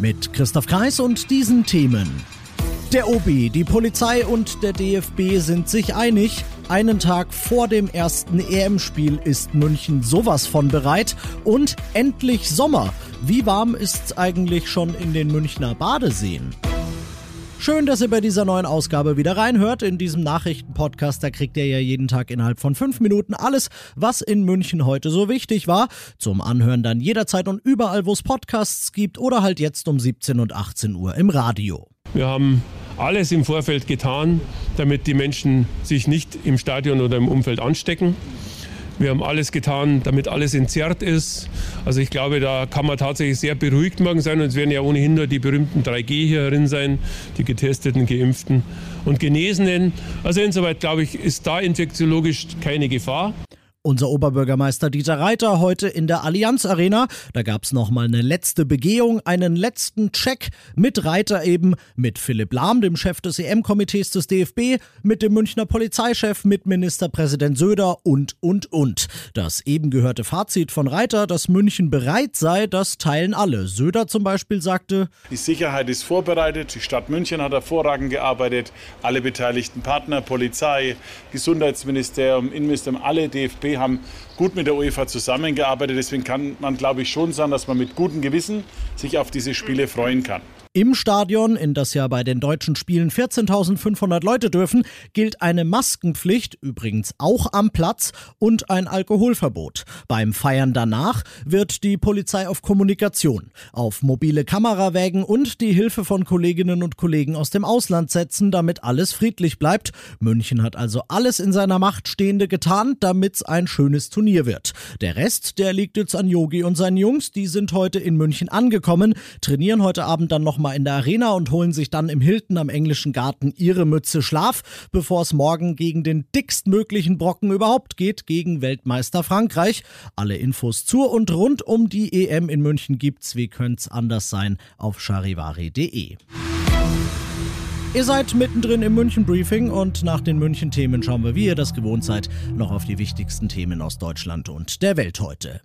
Mit Christoph Kreis und diesen Themen. Der OB, die Polizei und der DFB sind sich einig. Einen Tag vor dem ersten EM-Spiel ist München sowas von bereit. Und endlich Sommer. Wie warm ist's eigentlich schon in den Münchner Badeseen? Schön, dass ihr bei dieser neuen Ausgabe wieder reinhört. In diesem Nachrichtenpodcast, da kriegt ihr ja jeden Tag innerhalb von fünf Minuten alles, was in München heute so wichtig war. Zum Anhören dann jederzeit und überall, wo es Podcasts gibt oder halt jetzt um 17 und 18 Uhr im Radio. Wir haben alles im Vorfeld getan, damit die Menschen sich nicht im Stadion oder im Umfeld anstecken. Wir haben alles getan, damit alles entzerrt ist. Also ich glaube, da kann man tatsächlich sehr beruhigt morgen sein. Und es werden ja ohnehin nur die berühmten 3G hier drin sein, die getesteten, geimpften und Genesenen. Also insoweit, glaube ich, ist da infektiologisch keine Gefahr. Unser Oberbürgermeister Dieter Reiter heute in der Allianz Arena. Da gab's noch mal eine letzte Begehung, einen letzten Check mit Reiter eben, mit Philipp Lahm, dem Chef des EM-Komitees des DFB, mit dem Münchner Polizeichef, mit Ministerpräsident Söder und, und, und. Das eben gehörte Fazit von Reiter, dass München bereit sei, das teilen alle. Söder zum Beispiel sagte, die Sicherheit ist vorbereitet, die Stadt München hat hervorragend gearbeitet, alle beteiligten Partner, Polizei, Gesundheitsministerium, Innenministerium, alle DFB haben gut mit der UEFA zusammengearbeitet. Deswegen kann man, glaube ich, schon sagen, dass man mit gutem Gewissen sich auf diese Spiele freuen kann. Im Stadion, in das ja bei den deutschen Spielen 14.500 Leute dürfen, gilt eine Maskenpflicht, übrigens auch am Platz, und ein Alkoholverbot. Beim Feiern danach wird die Polizei auf Kommunikation, auf mobile Kamerawägen und die Hilfe von Kolleginnen und Kollegen aus dem Ausland setzen, damit alles friedlich bleibt. München hat also alles in seiner Macht Stehende getan, damit's ein schönes Turnier wird. Der Rest, der liegt jetzt an Yogi und seinen Jungs, die sind heute in München angekommen, trainieren heute Abend dann noch nochmal in der Arena und holen sich dann im Hilton am englischen Garten ihre Mütze Schlaf, bevor es morgen gegen den dickstmöglichen Brocken überhaupt geht, gegen Weltmeister Frankreich. Alle Infos zur und rund um die EM in München gibt's, wie könnte es anders sein, auf charivari.de. Ihr seid mittendrin im München Briefing und nach den München Themen schauen wir, wie ihr das gewohnt seid, noch auf die wichtigsten Themen aus Deutschland und der Welt heute.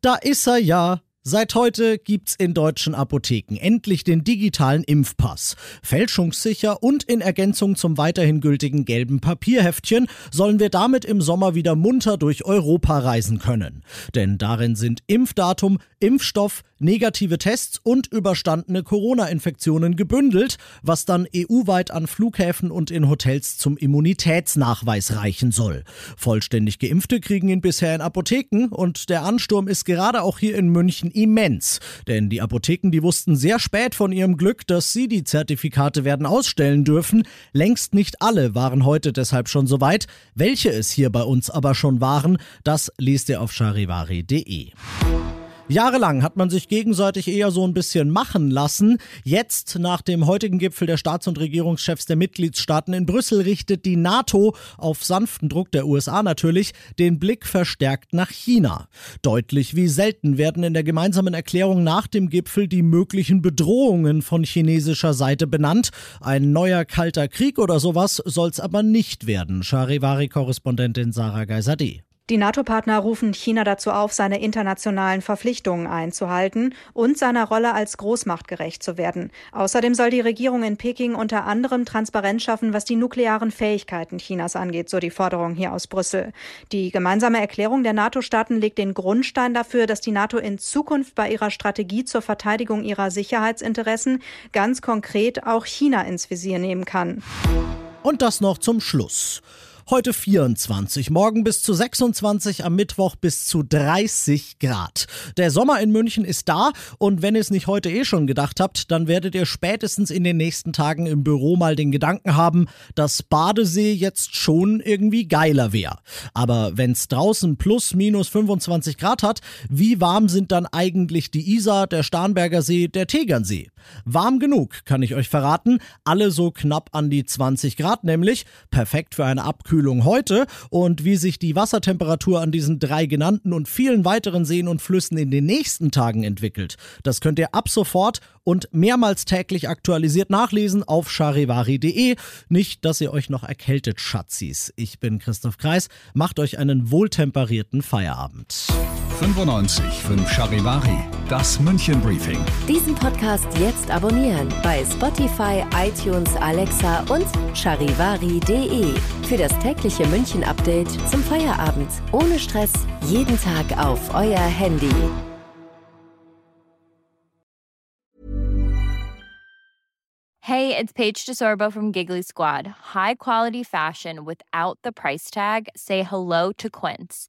Da ist er ja, Seit heute gibt's in deutschen Apotheken endlich den digitalen Impfpass. Fälschungssicher und in Ergänzung zum weiterhin gültigen gelben Papierheftchen sollen wir damit im Sommer wieder munter durch Europa reisen können. Denn darin sind Impfdatum, Impfstoff, negative Tests und überstandene Corona-Infektionen gebündelt, was dann EU-weit an Flughäfen und in Hotels zum Immunitätsnachweis reichen soll. Vollständig Geimpfte kriegen ihn bisher in Apotheken und der Ansturm ist gerade auch hier in München immens. Denn die Apotheken, die wussten sehr spät von ihrem Glück, dass sie die Zertifikate werden ausstellen dürfen. Längst nicht alle waren heute deshalb schon so weit. Welche es hier bei uns aber schon waren, das liest ihr auf charivari.de. Jahrelang hat man sich gegenseitig eher so ein bisschen machen lassen. Jetzt, nach dem heutigen Gipfel der Staats- und Regierungschefs der Mitgliedstaaten in Brüssel, richtet die NATO auf sanften Druck der USA natürlich den Blick verstärkt nach China. Deutlich wie selten werden in der gemeinsamen Erklärung nach dem Gipfel die möglichen Bedrohungen von chinesischer Seite benannt. Ein neuer kalter Krieg oder sowas soll's aber nicht werden. Charivari-Korrespondentin Sarah Geiser-D. Die NATO-Partner rufen China dazu auf, seine internationalen Verpflichtungen einzuhalten und seiner Rolle als Großmacht gerecht zu werden. Außerdem soll die Regierung in Peking unter anderem Transparenz schaffen, was die nuklearen Fähigkeiten Chinas angeht, so die Forderung hier aus Brüssel. Die gemeinsame Erklärung der NATO-Staaten legt den Grundstein dafür, dass die NATO in Zukunft bei ihrer Strategie zur Verteidigung ihrer Sicherheitsinteressen ganz konkret auch China ins Visier nehmen kann. Und das noch zum Schluss. Heute 24, morgen bis zu 26, am Mittwoch bis zu 30 Grad. Der Sommer in München ist da und wenn ihr es nicht heute eh schon gedacht habt, dann werdet ihr spätestens in den nächsten Tagen im Büro mal den Gedanken haben, dass Badesee jetzt schon irgendwie geiler wäre. Aber wenn es draußen plus minus 25 Grad hat, wie warm sind dann eigentlich die Isar, der Starnberger See, der Tegernsee? Warm genug, kann ich euch verraten. Alle so knapp an die 20 Grad nämlich. Perfekt für eine Abkühlung heute. Und wie sich die Wassertemperatur an diesen drei genannten und vielen weiteren Seen und Flüssen in den nächsten Tagen entwickelt, das könnt ihr ab sofort und mehrmals täglich aktualisiert nachlesen auf charivari.de. Nicht, dass ihr euch noch erkältet, Schatzis. Ich bin Christoph Kreis. Macht euch einen wohltemperierten Feierabend. 95 5 Charivari, das München Briefing. Diesen Podcast jetzt abonnieren bei Spotify, iTunes, Alexa und charivari.de. Für das tägliche München Update zum Feierabend. Ohne Stress, jeden Tag auf euer Handy. Hey, it's Paige DeSorbo from Giggly Squad. High quality fashion without the price tag. Say hello to Quince.